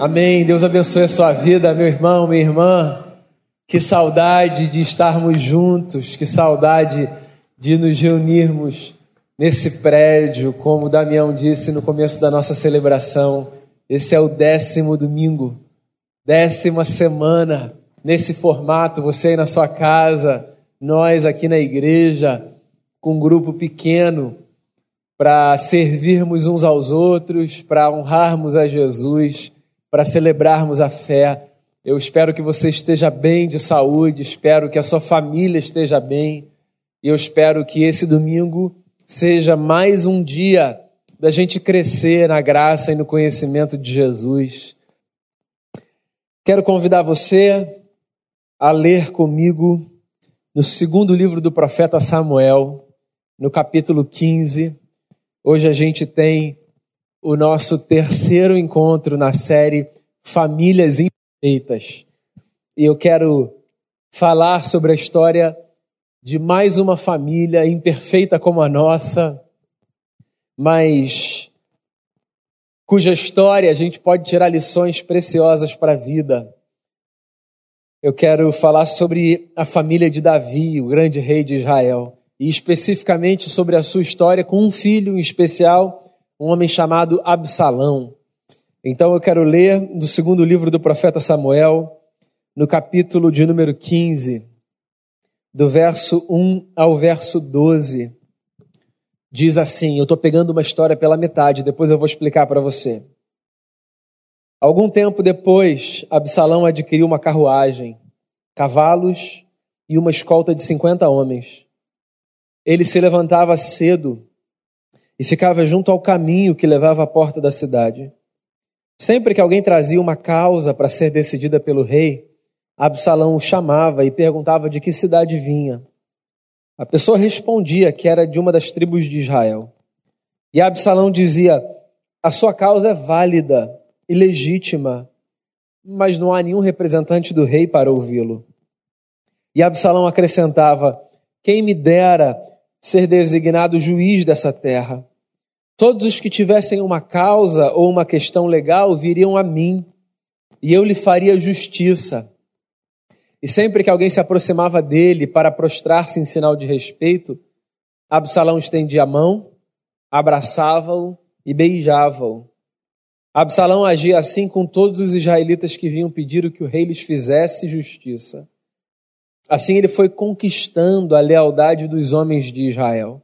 Amém. Deus abençoe a sua vida, meu irmão, minha irmã. Que saudade de estarmos juntos, que saudade de nos reunirmos nesse prédio, como o Damião disse no começo da nossa celebração. Esse é o décimo domingo, décima semana nesse formato. Você aí na sua casa, nós aqui na igreja, com um grupo pequeno, para servirmos uns aos outros, para honrarmos a Jesus para celebrarmos a fé. Eu espero que você esteja bem de saúde, espero que a sua família esteja bem, e eu espero que esse domingo seja mais um dia da gente crescer na graça e no conhecimento de Jesus. Quero convidar você a ler comigo no segundo livro do profeta Samuel, no capítulo 15. Hoje a gente tem o nosso terceiro encontro na série Famílias Imperfeitas. E eu quero falar sobre a história de mais uma família imperfeita como a nossa, mas cuja história a gente pode tirar lições preciosas para a vida. Eu quero falar sobre a família de Davi, o grande rei de Israel, e especificamente sobre a sua história com um filho em especial um homem chamado Absalão. Então eu quero ler do segundo livro do profeta Samuel, no capítulo de número 15, do verso 1 ao verso 12. Diz assim: Eu estou pegando uma história pela metade, depois eu vou explicar para você. Algum tempo depois, Absalão adquiriu uma carruagem, cavalos e uma escolta de 50 homens. Ele se levantava cedo e ficava junto ao caminho que levava à porta da cidade. Sempre que alguém trazia uma causa para ser decidida pelo rei, Absalão o chamava e perguntava de que cidade vinha. A pessoa respondia que era de uma das tribos de Israel. E Absalão dizia: A sua causa é válida e legítima, mas não há nenhum representante do rei para ouvi-lo. E Absalão acrescentava: Quem me dera ser designado juiz dessa terra. Todos os que tivessem uma causa ou uma questão legal viriam a mim, e eu lhe faria justiça. E sempre que alguém se aproximava dele para prostrar-se em sinal de respeito, Absalão estendia a mão, abraçava-o e beijava-o. Absalão agia assim com todos os israelitas que vinham pedir que o rei lhes fizesse justiça. Assim ele foi conquistando a lealdade dos homens de Israel.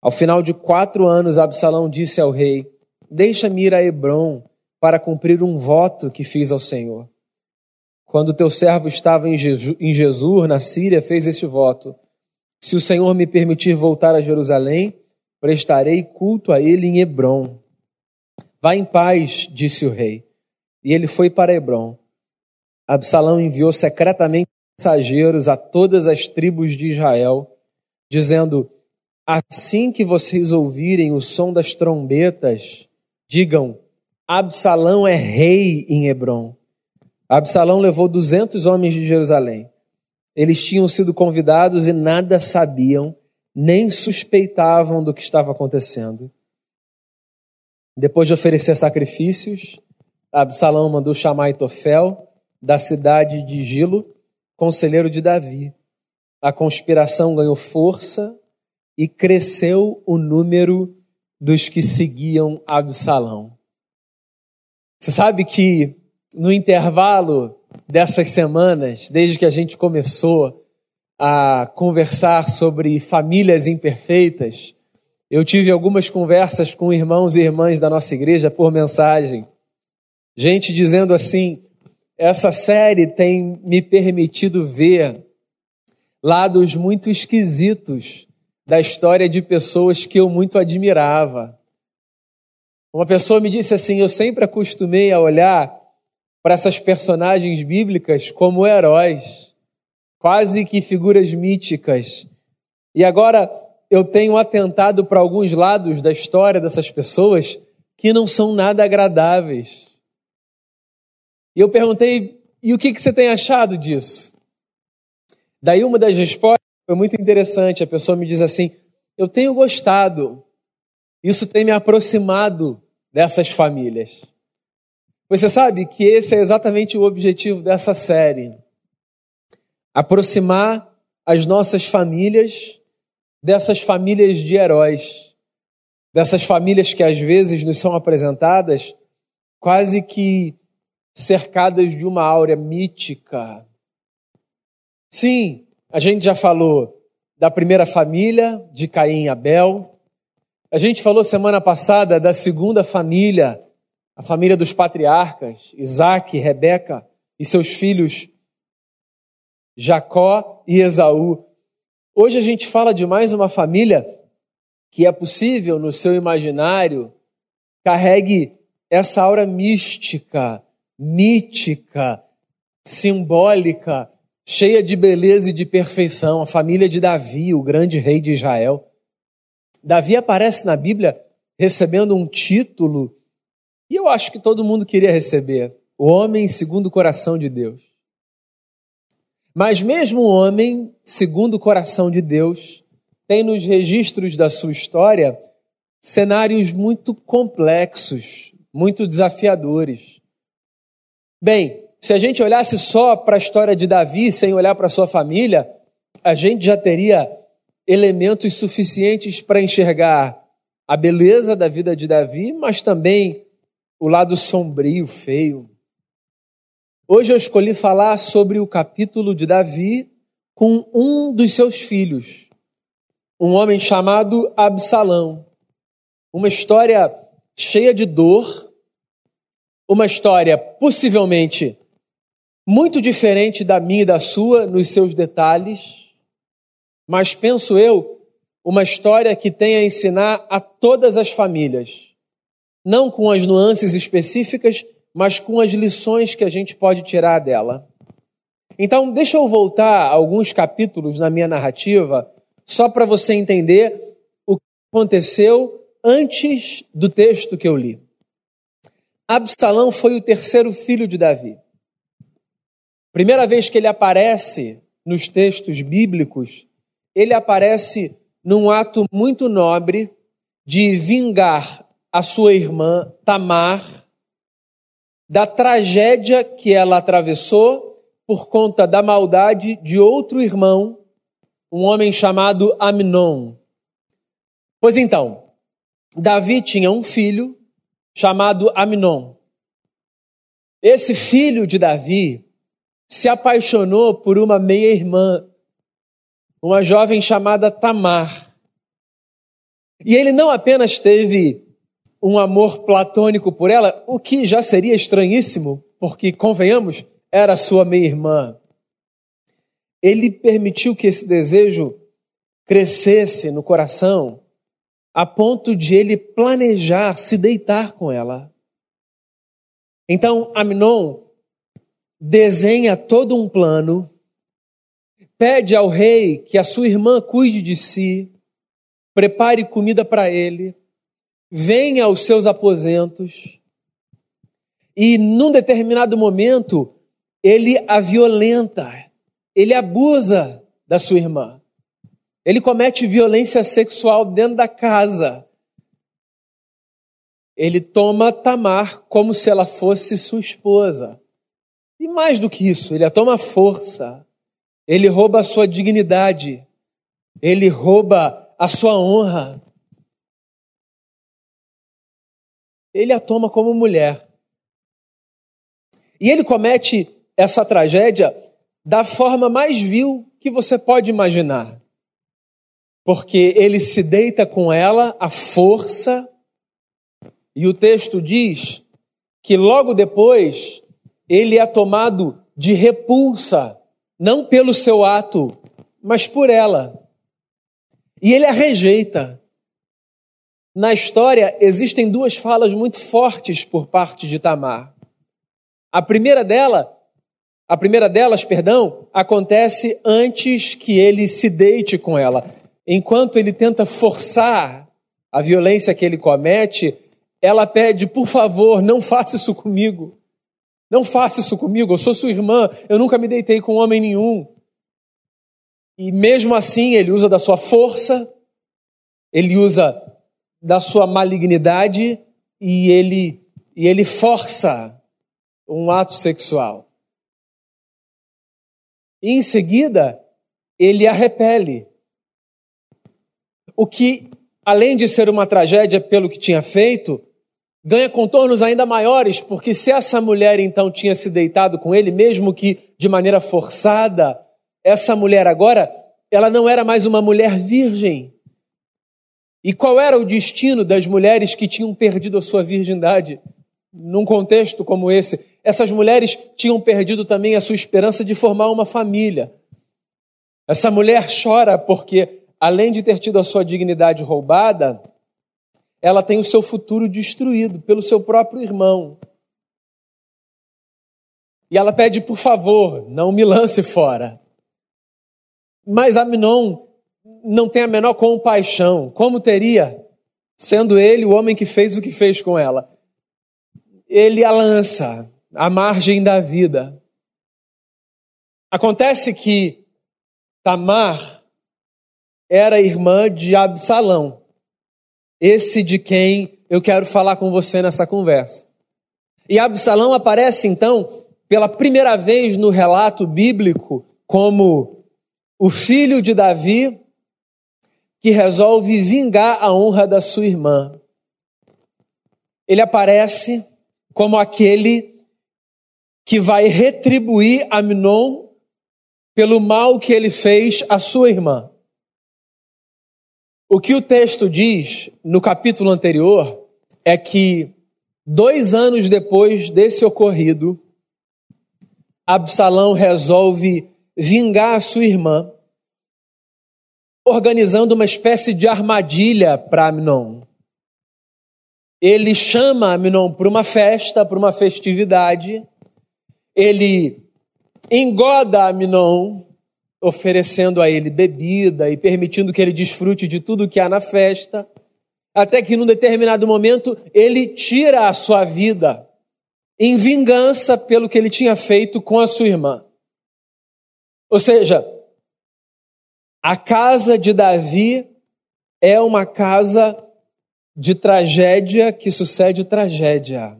Ao final de quatro anos, Absalão disse ao rei: Deixa-me ir a Hebron para cumprir um voto que fiz ao Senhor. Quando teu servo estava em Jesus, na Síria, fez este voto: Se o Senhor me permitir voltar a Jerusalém, prestarei culto a ele em Hebron. Vá em paz, disse o rei. E ele foi para Hebron. Absalão enviou secretamente mensageiros a todas as tribos de Israel, dizendo: Assim que vocês ouvirem o som das trombetas, digam: Absalão é rei em Hebron. Absalão levou duzentos homens de Jerusalém. Eles tinham sido convidados e nada sabiam, nem suspeitavam do que estava acontecendo. Depois de oferecer sacrifícios, Absalão mandou chamar Itofel da cidade de Gilo conselheiro de Davi. A conspiração ganhou força e cresceu o número dos que seguiam Absalão. Você sabe que no intervalo dessas semanas, desde que a gente começou a conversar sobre famílias imperfeitas, eu tive algumas conversas com irmãos e irmãs da nossa igreja por mensagem. Gente dizendo assim: essa série tem me permitido ver lados muito esquisitos da história de pessoas que eu muito admirava. Uma pessoa me disse assim: Eu sempre acostumei a olhar para essas personagens bíblicas como heróis, quase que figuras míticas. E agora eu tenho atentado para alguns lados da história dessas pessoas que não são nada agradáveis. E eu perguntei, e o que, que você tem achado disso? Daí uma das respostas foi muito interessante. A pessoa me diz assim: Eu tenho gostado, isso tem me aproximado dessas famílias. Você sabe que esse é exatamente o objetivo dessa série: aproximar as nossas famílias dessas famílias de heróis, dessas famílias que às vezes nos são apresentadas quase que cercadas de uma áurea mítica. Sim, a gente já falou da primeira família, de Caim e Abel. A gente falou semana passada da segunda família, a família dos patriarcas, Isaac, Rebeca e seus filhos Jacó e Esaú. Hoje a gente fala de mais uma família que é possível no seu imaginário carregue essa aura mística, mítica, simbólica, cheia de beleza e de perfeição, a família de Davi, o grande rei de Israel. Davi aparece na Bíblia recebendo um título e eu acho que todo mundo queria receber: o homem segundo o coração de Deus. Mas mesmo o homem segundo o coração de Deus tem nos registros da sua história cenários muito complexos, muito desafiadores. Bem, se a gente olhasse só para a história de Davi sem olhar para sua família, a gente já teria elementos suficientes para enxergar a beleza da vida de Davi, mas também o lado sombrio, feio. Hoje eu escolhi falar sobre o capítulo de Davi com um dos seus filhos, um homem chamado Absalão. Uma história cheia de dor, uma história possivelmente muito diferente da minha e da sua nos seus detalhes, mas penso eu, uma história que tem a ensinar a todas as famílias, não com as nuances específicas, mas com as lições que a gente pode tirar dela. Então, deixa eu voltar alguns capítulos na minha narrativa, só para você entender o que aconteceu antes do texto que eu li. Absalão foi o terceiro filho de Davi. Primeira vez que ele aparece nos textos bíblicos, ele aparece num ato muito nobre de vingar a sua irmã Tamar da tragédia que ela atravessou por conta da maldade de outro irmão, um homem chamado Amnon. Pois então, Davi tinha um filho chamado Amnon. Esse filho de Davi se apaixonou por uma meia-irmã, uma jovem chamada Tamar. E ele não apenas teve um amor platônico por ela, o que já seria estranhíssimo, porque, convenhamos, era sua meia-irmã. Ele permitiu que esse desejo crescesse no coração, a ponto de ele planejar se deitar com ela. Então, Aminon desenha todo um plano, pede ao rei que a sua irmã cuide de si, prepare comida para ele, venha aos seus aposentos e, num determinado momento, ele a violenta, ele abusa da sua irmã. Ele comete violência sexual dentro da casa. Ele toma Tamar como se ela fosse sua esposa. E mais do que isso, ele a toma força, ele rouba a sua dignidade, ele rouba a sua honra. Ele a toma como mulher. E ele comete essa tragédia da forma mais vil que você pode imaginar. Porque ele se deita com ela à força, e o texto diz que logo depois ele é tomado de repulsa, não pelo seu ato, mas por ela. E ele a rejeita. Na história existem duas falas muito fortes por parte de Tamar. A primeira dela, a primeira delas, perdão, acontece antes que ele se deite com ela. Enquanto ele tenta forçar a violência que ele comete, ela pede, por favor, não faça isso comigo. Não faça isso comigo, eu sou sua irmã, eu nunca me deitei com homem nenhum. E mesmo assim, ele usa da sua força, ele usa da sua malignidade e ele, e ele força um ato sexual. E em seguida, ele a repele. O que, além de ser uma tragédia pelo que tinha feito, ganha contornos ainda maiores, porque se essa mulher então tinha se deitado com ele, mesmo que de maneira forçada, essa mulher agora, ela não era mais uma mulher virgem. E qual era o destino das mulheres que tinham perdido a sua virgindade? Num contexto como esse, essas mulheres tinham perdido também a sua esperança de formar uma família. Essa mulher chora porque, além de ter tido a sua dignidade roubada, ela tem o seu futuro destruído pelo seu próprio irmão. E ela pede, por favor, não me lance fora. Mas Aminon não tem a menor compaixão. Como teria, sendo ele o homem que fez o que fez com ela? Ele a lança à margem da vida. Acontece que Tamar era irmã de Absalão, esse de quem eu quero falar com você nessa conversa. E Absalão aparece então pela primeira vez no relato bíblico como o filho de Davi que resolve vingar a honra da sua irmã. Ele aparece como aquele que vai retribuir Amnon pelo mal que ele fez à sua irmã. O que o texto diz no capítulo anterior é que dois anos depois desse ocorrido, Absalão resolve vingar a sua irmã organizando uma espécie de armadilha para Amnon. Ele chama Amnon para uma festa, para uma festividade. Ele engoda Amnon, oferecendo a ele bebida e permitindo que ele desfrute de tudo que há na festa, até que num determinado momento ele tira a sua vida em vingança pelo que ele tinha feito com a sua irmã. Ou seja, a casa de Davi é uma casa de tragédia que sucede tragédia.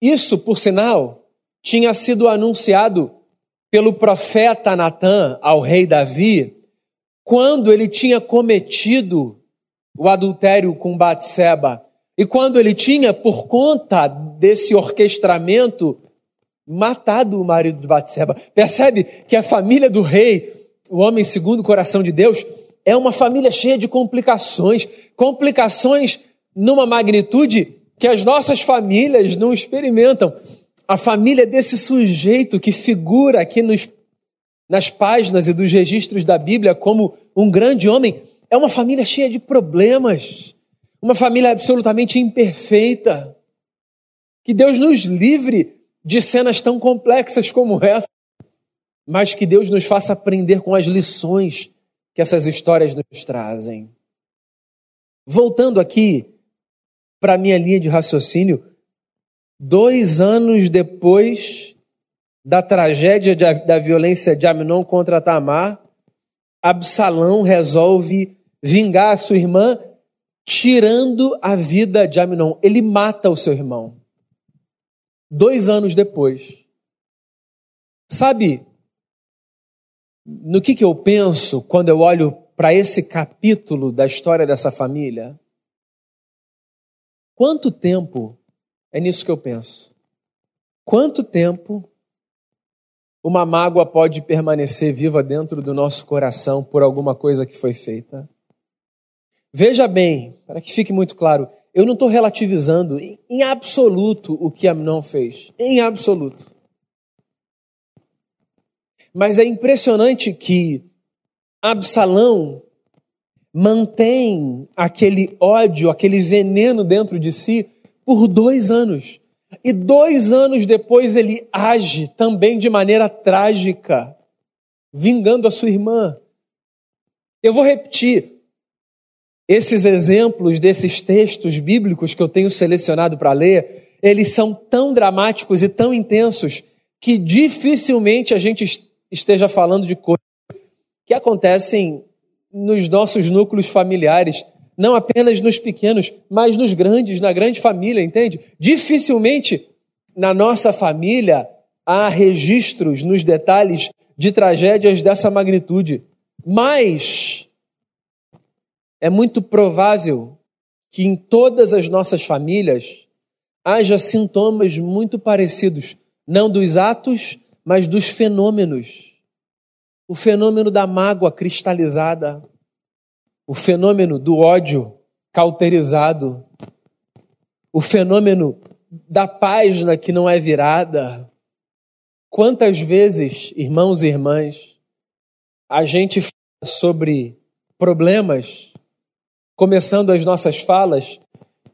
Isso, por sinal, tinha sido anunciado pelo profeta Natã ao rei Davi quando ele tinha cometido o adultério com Batseba e quando ele tinha, por conta desse orquestramento, matado o marido de Batseba. Percebe que a família do rei o homem segundo o coração de Deus, é uma família cheia de complicações, complicações numa magnitude que as nossas famílias não experimentam. A família desse sujeito que figura aqui nos, nas páginas e dos registros da Bíblia como um grande homem, é uma família cheia de problemas, uma família absolutamente imperfeita. Que Deus nos livre de cenas tão complexas como essa mas que Deus nos faça aprender com as lições que essas histórias nos trazem. Voltando aqui para a minha linha de raciocínio, dois anos depois da tragédia de, da violência de Amnon contra Tamar, Absalão resolve vingar a sua irmã, tirando a vida de Amnon. Ele mata o seu irmão. Dois anos depois. Sabe, no que, que eu penso quando eu olho para esse capítulo da história dessa família? Quanto tempo, é nisso que eu penso, quanto tempo uma mágoa pode permanecer viva dentro do nosso coração por alguma coisa que foi feita? Veja bem, para que fique muito claro, eu não estou relativizando em absoluto o que Amnon fez, em absoluto. Mas é impressionante que Absalão mantém aquele ódio, aquele veneno dentro de si por dois anos. E dois anos depois ele age também de maneira trágica, vingando a sua irmã. Eu vou repetir. Esses exemplos desses textos bíblicos que eu tenho selecionado para ler, eles são tão dramáticos e tão intensos que dificilmente a gente esteja falando de coisas que acontecem nos nossos núcleos familiares, não apenas nos pequenos, mas nos grandes, na grande família, entende? Dificilmente na nossa família há registros nos detalhes de tragédias dessa magnitude. Mas é muito provável que em todas as nossas famílias haja sintomas muito parecidos, não dos atos, mas dos fenômenos. O fenômeno da mágoa cristalizada, o fenômeno do ódio cauterizado, o fenômeno da página que não é virada. Quantas vezes, irmãos e irmãs, a gente fala sobre problemas, começando as nossas falas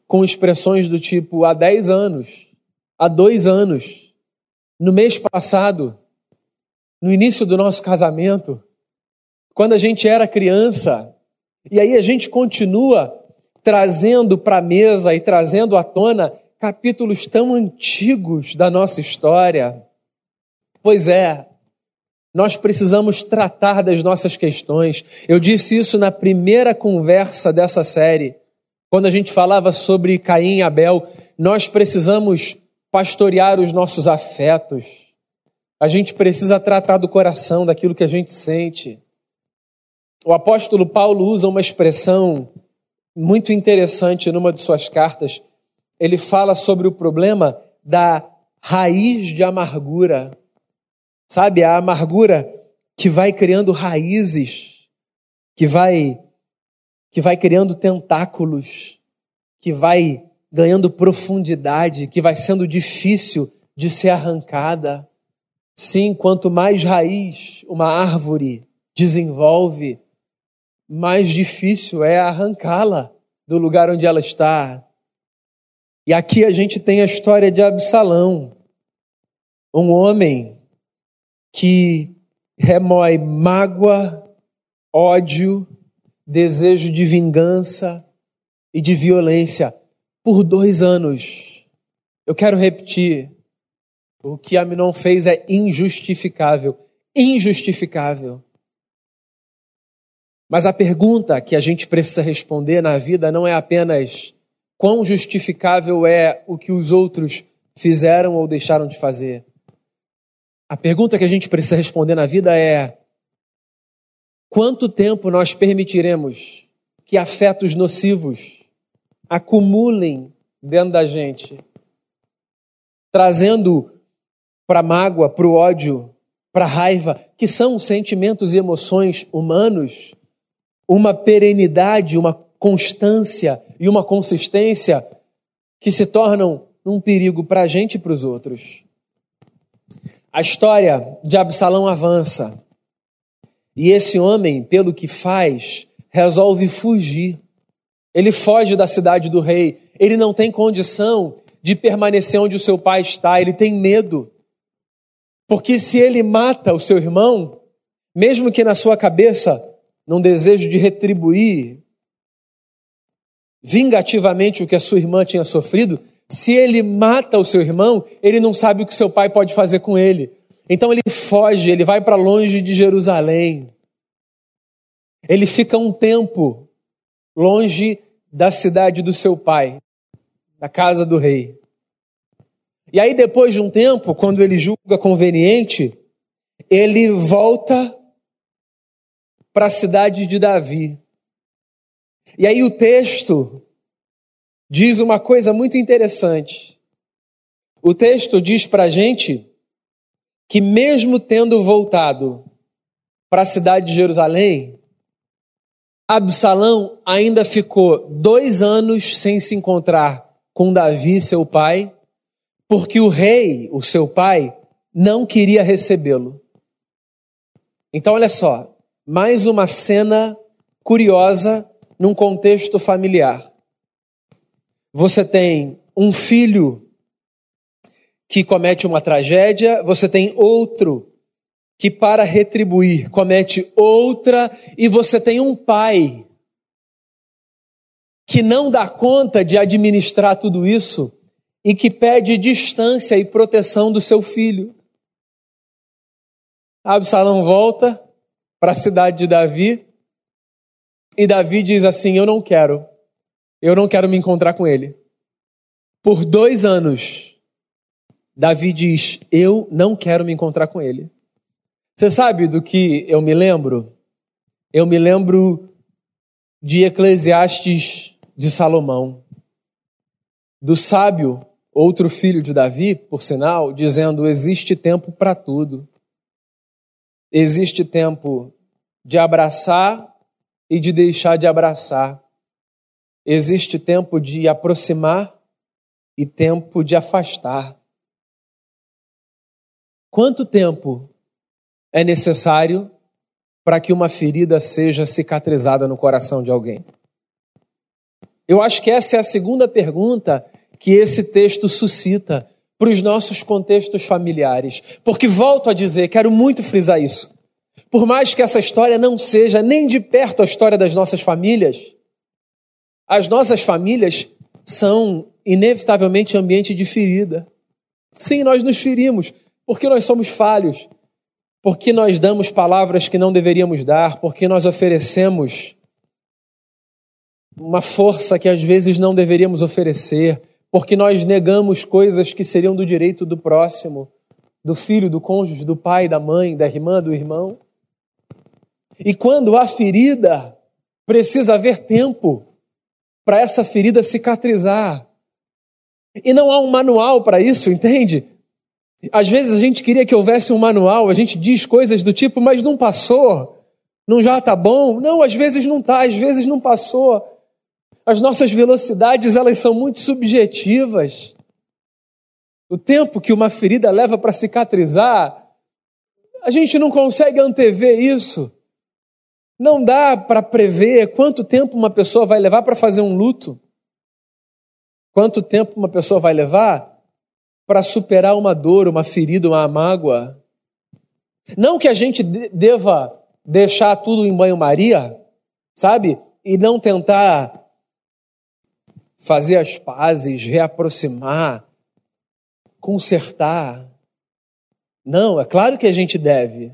com expressões do tipo há 10 anos, há dois anos, no mês passado, no início do nosso casamento, quando a gente era criança, e aí a gente continua trazendo para a mesa e trazendo à tona capítulos tão antigos da nossa história. Pois é, nós precisamos tratar das nossas questões. Eu disse isso na primeira conversa dessa série, quando a gente falava sobre Caim e Abel. Nós precisamos pastorear os nossos afetos. A gente precisa tratar do coração, daquilo que a gente sente. O apóstolo Paulo usa uma expressão muito interessante numa de suas cartas. Ele fala sobre o problema da raiz de amargura. Sabe, a amargura que vai criando raízes, que vai que vai criando tentáculos, que vai ganhando profundidade, que vai sendo difícil de ser arrancada. Sim, quanto mais raiz uma árvore desenvolve, mais difícil é arrancá-la do lugar onde ela está. E aqui a gente tem a história de Absalão, um homem que remói mágoa, ódio, desejo de vingança e de violência por dois anos. Eu quero repetir: o que Aminon fez é injustificável. Injustificável. Mas a pergunta que a gente precisa responder na vida não é apenas quão justificável é o que os outros fizeram ou deixaram de fazer. A pergunta que a gente precisa responder na vida é: quanto tempo nós permitiremos que afetos nocivos acumulem dentro da gente, trazendo para a mágoa, para o ódio, para a raiva, que são sentimentos e emoções humanos, uma perenidade, uma constância e uma consistência que se tornam um perigo para a gente e para os outros. A história de Absalão avança. E esse homem, pelo que faz, resolve fugir. Ele foge da cidade do rei. Ele não tem condição de permanecer onde o seu pai está. Ele tem medo. Porque se ele mata o seu irmão, mesmo que na sua cabeça num desejo de retribuir vingativamente o que a sua irmã tinha sofrido, se ele mata o seu irmão, ele não sabe o que seu pai pode fazer com ele. Então ele foge, ele vai para longe de Jerusalém. Ele fica um tempo longe da cidade do seu pai, da casa do rei. E aí, depois de um tempo, quando ele julga conveniente, ele volta para a cidade de Davi. E aí o texto diz uma coisa muito interessante. O texto diz para a gente que, mesmo tendo voltado para a cidade de Jerusalém, Absalão ainda ficou dois anos sem se encontrar com Davi, seu pai, porque o rei, o seu pai, não queria recebê-lo. Então, olha só, mais uma cena curiosa num contexto familiar. Você tem um filho que comete uma tragédia, você tem outro que, para retribuir, comete outra, e você tem um pai que não dá conta de administrar tudo isso e que pede distância e proteção do seu filho. Absalão volta, para a cidade de Davi. E Davi diz assim: Eu não quero, eu não quero me encontrar com ele. Por dois anos, Davi diz: Eu não quero me encontrar com ele. Você sabe do que eu me lembro? Eu me lembro de Eclesiastes de Salomão, do sábio, outro filho de Davi, por sinal, dizendo: existe tempo para tudo. Existe tempo de abraçar e de deixar de abraçar. Existe tempo de aproximar e tempo de afastar. Quanto tempo é necessário para que uma ferida seja cicatrizada no coração de alguém? Eu acho que essa é a segunda pergunta que esse texto suscita para os nossos contextos familiares. Porque volto a dizer, quero muito frisar isso. Por mais que essa história não seja nem de perto a história das nossas famílias, as nossas famílias são inevitavelmente ambiente de ferida. Sim, nós nos ferimos porque nós somos falhos, porque nós damos palavras que não deveríamos dar, porque nós oferecemos uma força que às vezes não deveríamos oferecer, porque nós negamos coisas que seriam do direito do próximo, do filho, do cônjuge, do pai, da mãe, da irmã, do irmão. E quando há ferida, precisa haver tempo para essa ferida cicatrizar. E não há um manual para isso, entende? Às vezes a gente queria que houvesse um manual, a gente diz coisas do tipo, mas não passou, não já está bom. Não, às vezes não está, às vezes não passou. As nossas velocidades, elas são muito subjetivas. O tempo que uma ferida leva para cicatrizar, a gente não consegue antever isso. Não dá para prever quanto tempo uma pessoa vai levar para fazer um luto. Quanto tempo uma pessoa vai levar para superar uma dor, uma ferida, uma mágoa. Não que a gente deva deixar tudo em banho-maria, sabe? E não tentar fazer as pazes, reaproximar, consertar. Não, é claro que a gente deve.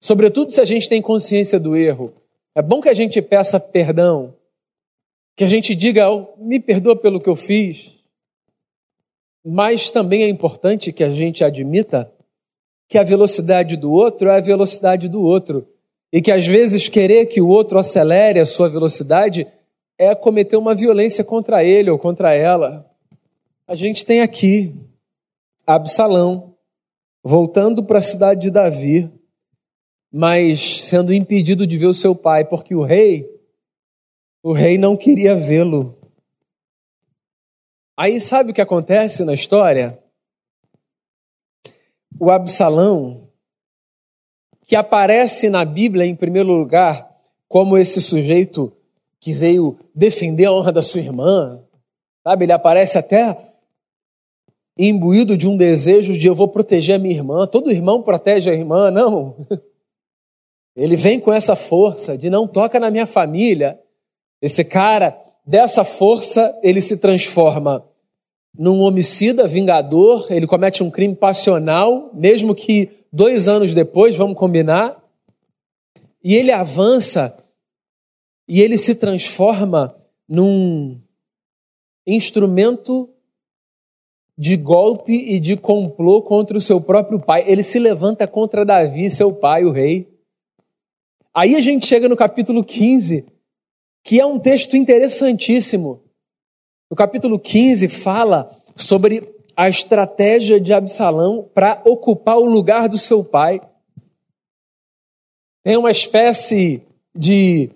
Sobretudo se a gente tem consciência do erro. É bom que a gente peça perdão, que a gente diga, oh, me perdoa pelo que eu fiz. Mas também é importante que a gente admita que a velocidade do outro é a velocidade do outro. E que às vezes querer que o outro acelere a sua velocidade é cometer uma violência contra ele ou contra ela. A gente tem aqui Absalão voltando para a cidade de Davi, mas sendo impedido de ver o seu pai, porque o rei, o rei não queria vê-lo. Aí sabe o que acontece na história? O Absalão, que aparece na Bíblia em primeiro lugar como esse sujeito que veio defender a honra da sua irmã, sabe? Ele aparece até imbuído de um desejo de eu vou proteger a minha irmã. Todo irmão protege a irmã, não. Ele vem com essa força de não toca na minha família. Esse cara, dessa força, ele se transforma num homicida vingador, ele comete um crime passional, mesmo que dois anos depois, vamos combinar, e ele avança e ele se transforma num instrumento de golpe e de complô contra o seu próprio pai. Ele se levanta contra Davi, seu pai, o rei. Aí a gente chega no capítulo 15, que é um texto interessantíssimo. O capítulo 15 fala sobre a estratégia de Absalão para ocupar o lugar do seu pai. Tem uma espécie de,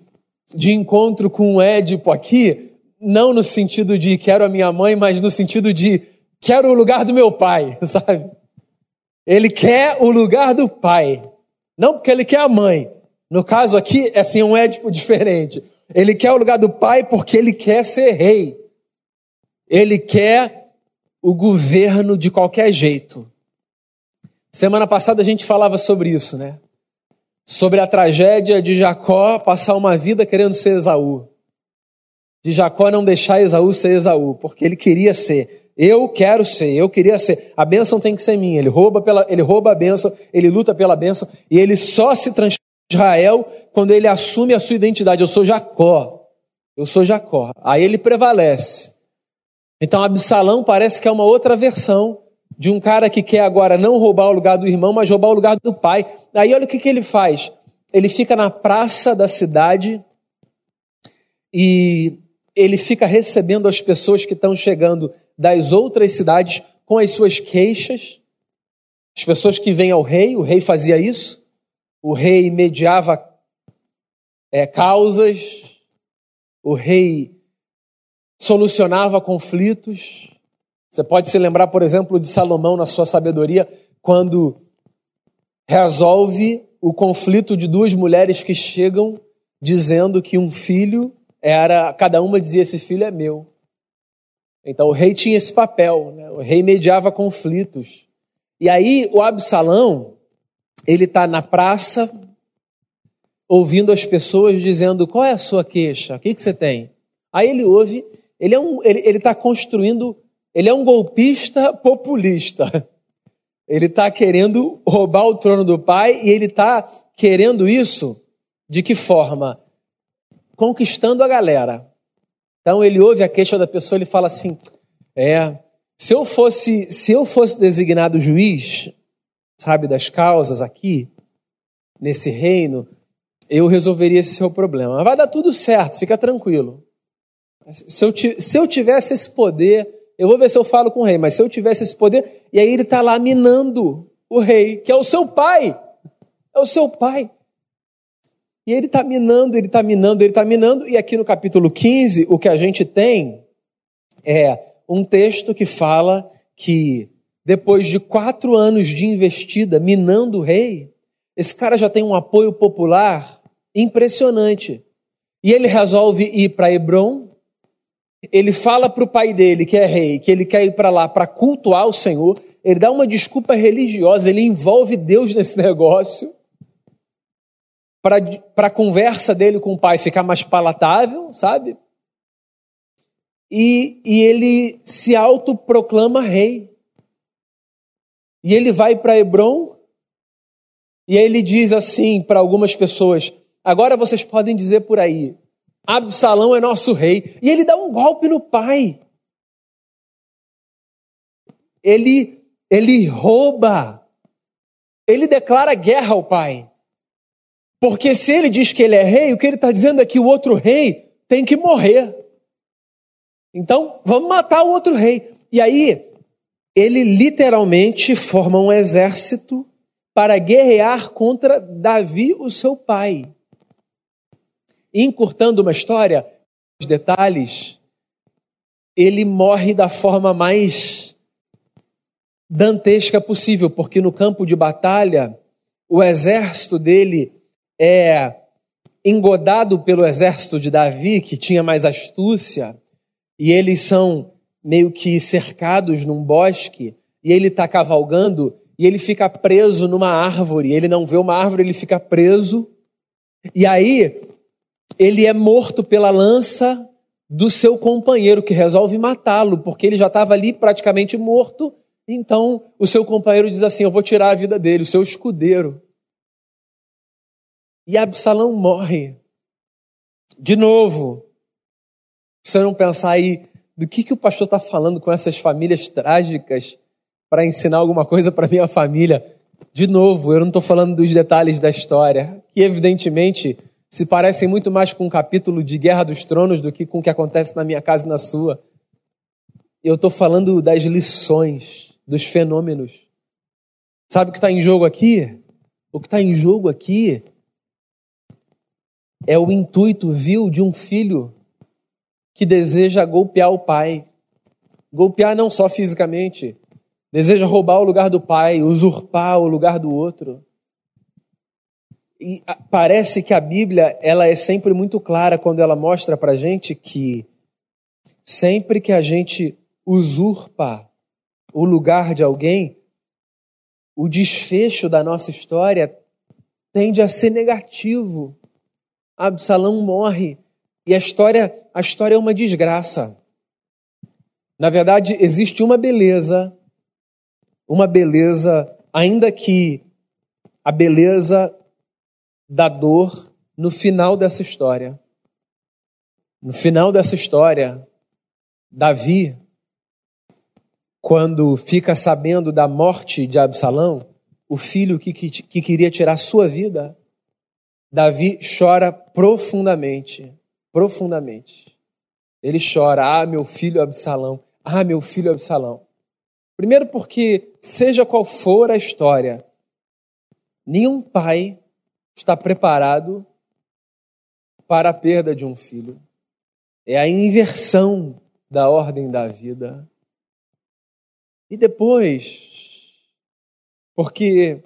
de encontro com o Édipo aqui, não no sentido de quero a minha mãe, mas no sentido de quero o lugar do meu pai, sabe? Ele quer o lugar do pai, não porque ele quer a mãe. No caso aqui, é assim, um Édipo diferente. Ele quer o lugar do pai porque ele quer ser rei. Ele quer o governo de qualquer jeito. Semana passada a gente falava sobre isso, né? Sobre a tragédia de Jacó passar uma vida querendo ser Esaú. De Jacó não deixar Esaú ser Esaú, porque ele queria ser. Eu quero ser, eu queria ser. A bênção tem que ser minha. Ele rouba, pela, ele rouba a bênção, ele luta pela bênção, e ele só se transforma em Israel quando ele assume a sua identidade. Eu sou Jacó. Eu sou Jacó. Aí ele prevalece. Então Absalão parece que é uma outra versão de um cara que quer agora não roubar o lugar do irmão, mas roubar o lugar do pai. Aí olha o que, que ele faz. Ele fica na praça da cidade e ele fica recebendo as pessoas que estão chegando das outras cidades com as suas queixas. As pessoas que vêm ao rei, o rei fazia isso. O rei mediava é, causas, o rei solucionava conflitos. Você pode se lembrar, por exemplo, de Salomão na sua sabedoria, quando resolve o conflito de duas mulheres que chegam dizendo que um filho era, cada uma dizia: Esse filho é meu. Então o rei tinha esse papel, né? o rei mediava conflitos. E aí o Absalão, ele está na praça, ouvindo as pessoas dizendo: Qual é a sua queixa? O que, que você tem? Aí ele ouve, ele é um, ele está construindo, ele é um golpista populista. Ele está querendo roubar o trono do pai e ele está querendo isso de que forma? Conquistando a galera. Então ele ouve a queixa da pessoa, ele fala assim: é, se eu fosse, se eu fosse designado juiz, sabe, das causas aqui nesse reino, eu resolveria esse seu problema. Vai dar tudo certo, fica tranquilo. Se eu, se eu tivesse esse poder, eu vou ver se eu falo com o rei, mas se eu tivesse esse poder, e aí ele está lá minando o rei, que é o seu pai. É o seu pai. E ele está minando, ele está minando, ele está minando, e aqui no capítulo 15, o que a gente tem é um texto que fala que depois de quatro anos de investida minando o rei, esse cara já tem um apoio popular impressionante. E ele resolve ir para Hebron. Ele fala para o pai dele, que é rei, que ele quer ir para lá para cultuar o Senhor. Ele dá uma desculpa religiosa, ele envolve Deus nesse negócio. Para a conversa dele com o pai ficar mais palatável, sabe? E, e ele se autoproclama rei. E ele vai para Hebron e ele diz assim para algumas pessoas: agora vocês podem dizer por aí, Absalão é nosso rei. E ele dá um golpe no pai. Ele, ele rouba. Ele declara guerra ao pai. Porque se ele diz que ele é rei, o que ele está dizendo é que o outro rei tem que morrer. Então, vamos matar o outro rei. E aí, ele literalmente forma um exército para guerrear contra Davi, o seu pai. Encurtando uma história, os detalhes, ele morre da forma mais dantesca possível, porque no campo de batalha, o exército dele é engodado pelo exército de Davi, que tinha mais astúcia, e eles são meio que cercados num bosque, e ele está cavalgando e ele fica preso numa árvore. Ele não vê uma árvore, ele fica preso. E aí ele é morto pela lança do seu companheiro, que resolve matá-lo, porque ele já estava ali praticamente morto. Então o seu companheiro diz assim: Eu vou tirar a vida dele, o seu escudeiro. E Absalão morre. De novo. Você não pensar aí do que, que o pastor está falando com essas famílias trágicas para ensinar alguma coisa para minha família. De novo, eu não estou falando dos detalhes da história, que evidentemente se parecem muito mais com um capítulo de Guerra dos Tronos do que com o que acontece na minha casa e na sua. Eu estou falando das lições, dos fenômenos. Sabe o que está em jogo aqui? O que está em jogo aqui é o intuito vil de um filho que deseja golpear o pai. Golpear não só fisicamente, deseja roubar o lugar do pai, usurpar o lugar do outro. E parece que a Bíblia ela é sempre muito clara quando ela mostra para gente que sempre que a gente usurpa o lugar de alguém, o desfecho da nossa história tende a ser negativo. Absalão morre e a história, a história é uma desgraça. Na verdade, existe uma beleza uma beleza, ainda que a beleza da dor no final dessa história. No final dessa história, Davi, quando fica sabendo da morte de Absalão, o filho que, que, que queria tirar sua vida, Davi chora profundamente, profundamente. Ele chora, ah, meu filho Absalão, ah, meu filho Absalão. Primeiro porque, seja qual for a história, nenhum pai está preparado para a perda de um filho. É a inversão da ordem da vida. E depois, porque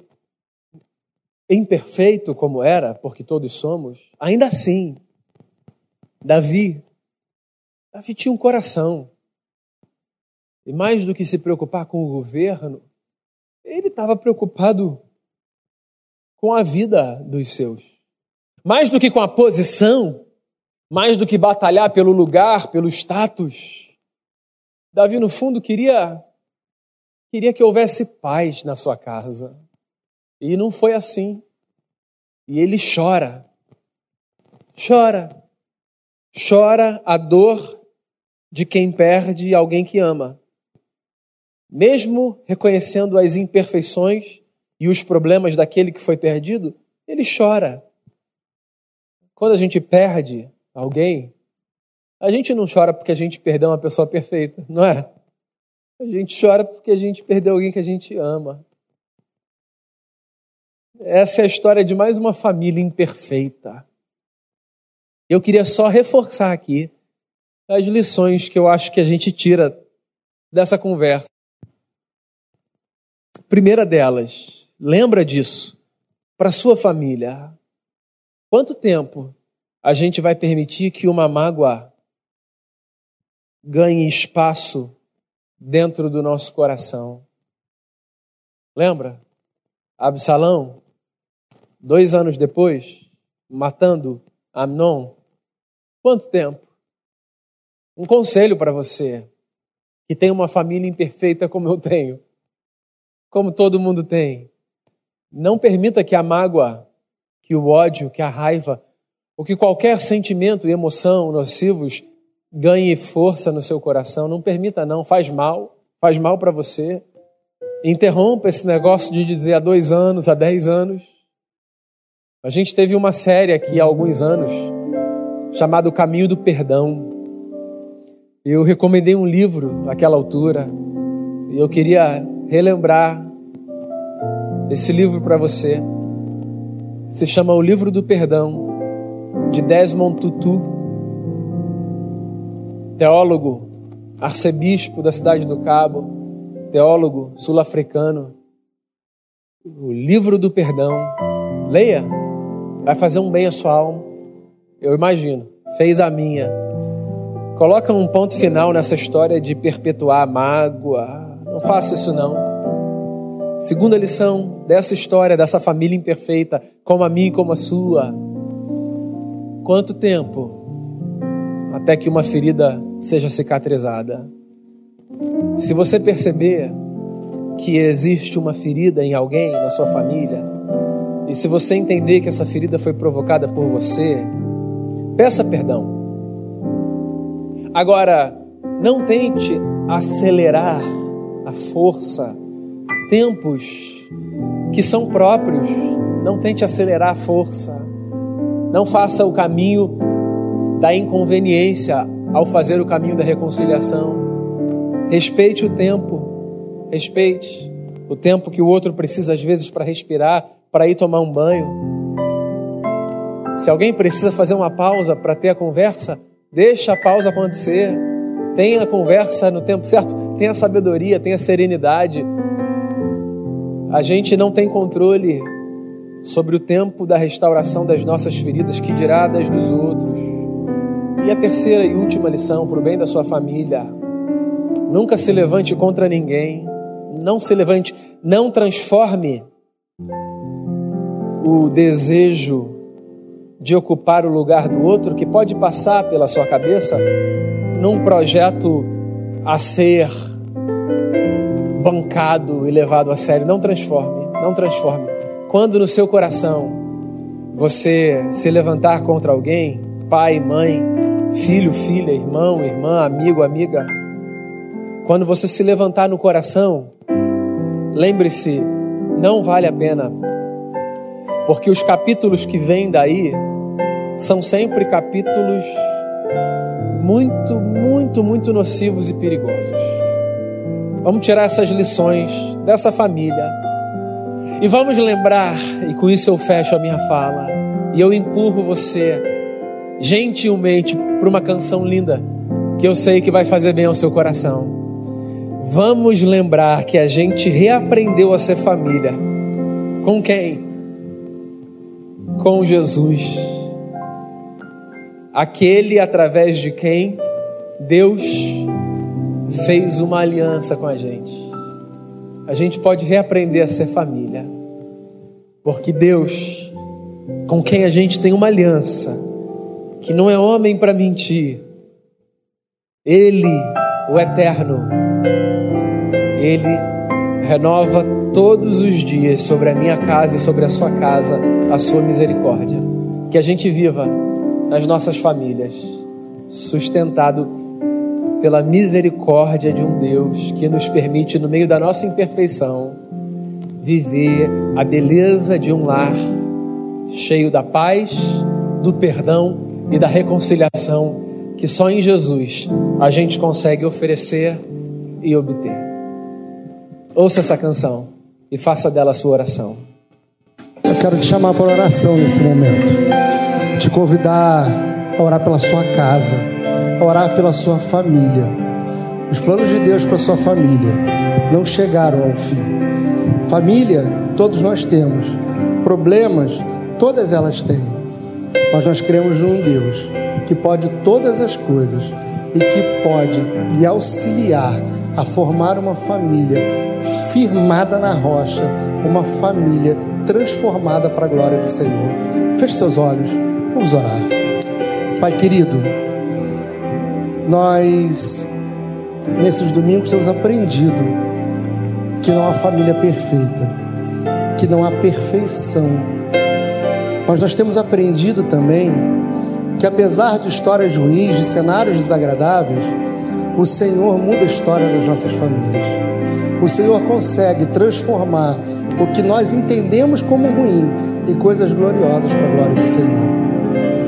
imperfeito como era, porque todos somos, ainda assim, Davi, Davi tinha um coração. E mais do que se preocupar com o governo, ele estava preocupado com a vida dos seus. Mais do que com a posição, mais do que batalhar pelo lugar, pelo status. Davi, no fundo, queria queria que houvesse paz na sua casa. E não foi assim. E ele chora. Chora. Chora a dor de quem perde alguém que ama. Mesmo reconhecendo as imperfeições e os problemas daquele que foi perdido, ele chora. Quando a gente perde alguém, a gente não chora porque a gente perdeu uma pessoa perfeita, não é? A gente chora porque a gente perdeu alguém que a gente ama. Essa é a história de mais uma família imperfeita. Eu queria só reforçar aqui as lições que eu acho que a gente tira dessa conversa. Primeira delas, lembra disso para sua família. Quanto tempo a gente vai permitir que uma mágoa ganhe espaço dentro do nosso coração? Lembra? Absalão, dois anos depois, matando Amnon. Quanto tempo? Um conselho para você que tem uma família imperfeita como eu tenho, como todo mundo tem. Não permita que a mágoa que o ódio, que a raiva, ou que qualquer sentimento e emoção nocivos ganhe força no seu coração. Não permita, não. Faz mal. Faz mal para você. Interrompa esse negócio de dizer há dois anos, há dez anos. A gente teve uma série aqui há alguns anos chamada O Caminho do Perdão. Eu recomendei um livro naquela altura e eu queria relembrar esse livro para você se chama O Livro do Perdão, de Desmond Tutu, teólogo, arcebispo da cidade do Cabo, teólogo sul-africano. O Livro do Perdão. Leia, vai fazer um bem à sua alma. Eu imagino, fez a minha. Coloca um ponto final nessa história de perpetuar a mágoa. Não faça isso não. Segunda lição dessa história, dessa família imperfeita, como a minha e como a sua. Quanto tempo até que uma ferida seja cicatrizada? Se você perceber que existe uma ferida em alguém, na sua família, e se você entender que essa ferida foi provocada por você, peça perdão. Agora, não tente acelerar a força tempos que são próprios. Não tente acelerar a força. Não faça o caminho da inconveniência ao fazer o caminho da reconciliação. Respeite o tempo. Respeite o tempo que o outro precisa às vezes para respirar, para ir tomar um banho. Se alguém precisa fazer uma pausa para ter a conversa, deixa a pausa acontecer. Tenha a conversa no tempo certo, tenha sabedoria, tenha serenidade. A gente não tem controle sobre o tempo da restauração das nossas feridas, que dirá das dos outros. E a terceira e última lição para o bem da sua família: nunca se levante contra ninguém, não se levante, não transforme o desejo de ocupar o lugar do outro que pode passar pela sua cabeça num projeto a ser bancado e levado a sério. Não transforme, não transforme. Quando no seu coração você se levantar contra alguém, pai, mãe, filho, filha, irmão, irmã, amigo, amiga, Quando você se levantar no coração, lembre-se, não vale a pena, porque os capítulos que vêm daí são sempre capítulos muito, muito, muito nocivos e perigosos. Vamos tirar essas lições dessa família e vamos lembrar, e com isso eu fecho a minha fala, e eu empurro você gentilmente para uma canção linda que eu sei que vai fazer bem ao seu coração. Vamos lembrar que a gente reaprendeu a ser família. Com quem? Com Jesus. Aquele através de quem Deus fez uma aliança com a gente a gente pode reaprender a ser família. Porque Deus, com quem a gente tem uma aliança, que não é homem para mentir, Ele, o Eterno, Ele renova todos os dias sobre a minha casa e sobre a sua casa a sua misericórdia. Que a gente viva nas nossas famílias, sustentado pela misericórdia de um Deus que nos permite, no meio da nossa imperfeição, viver a beleza de um lar cheio da paz, do perdão e da reconciliação que só em Jesus a gente consegue oferecer e obter. Ouça essa canção e faça dela a sua oração. Eu quero te chamar para oração nesse momento, te convidar a orar pela sua casa orar pela sua família. Os planos de Deus para sua família não chegaram ao fim. Família, todos nós temos. Problemas, todas elas têm. Mas nós cremos num Deus que pode todas as coisas e que pode lhe auxiliar a formar uma família firmada na rocha, uma família transformada para a glória do Senhor. Feche seus olhos, vamos orar. Pai querido, nós, nesses domingos, temos aprendido que não há família perfeita, que não há perfeição. Mas nós temos aprendido também que, apesar de histórias ruins, de cenários desagradáveis, o Senhor muda a história das nossas famílias. O Senhor consegue transformar o que nós entendemos como ruim em coisas gloriosas para a glória do Senhor.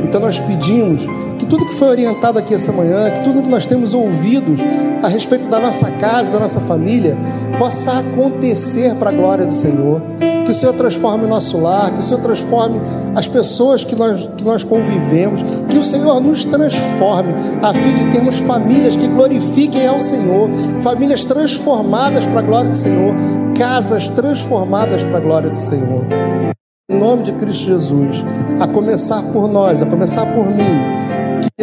Então nós pedimos que tudo que foi orientado aqui essa manhã, que tudo que nós temos ouvido a respeito da nossa casa, da nossa família, possa acontecer para a glória do Senhor. Que o Senhor transforme o nosso lar, que o Senhor transforme as pessoas que nós, que nós convivemos, que o Senhor nos transforme, a fim de termos famílias que glorifiquem ao Senhor, famílias transformadas para a glória do Senhor, casas transformadas para a glória do Senhor. Em nome de Cristo Jesus, a começar por nós, a começar por mim,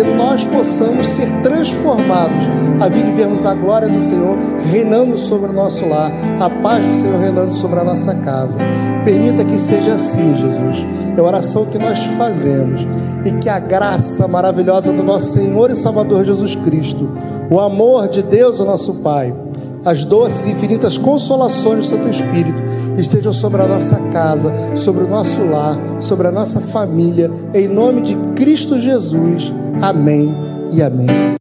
nós possamos ser transformados, a de vermos a glória do Senhor reinando sobre o nosso lar, a paz do Senhor reinando sobre a nossa casa. Permita que seja assim, Jesus. É a oração que nós fazemos e que a graça maravilhosa do nosso Senhor e Salvador Jesus Cristo, o amor de Deus, o nosso Pai, as doces e infinitas consolações do Santo Espírito estejam sobre a nossa casa, sobre o nosso lar, sobre a nossa família, em nome de Cristo Jesus. Amém e amém.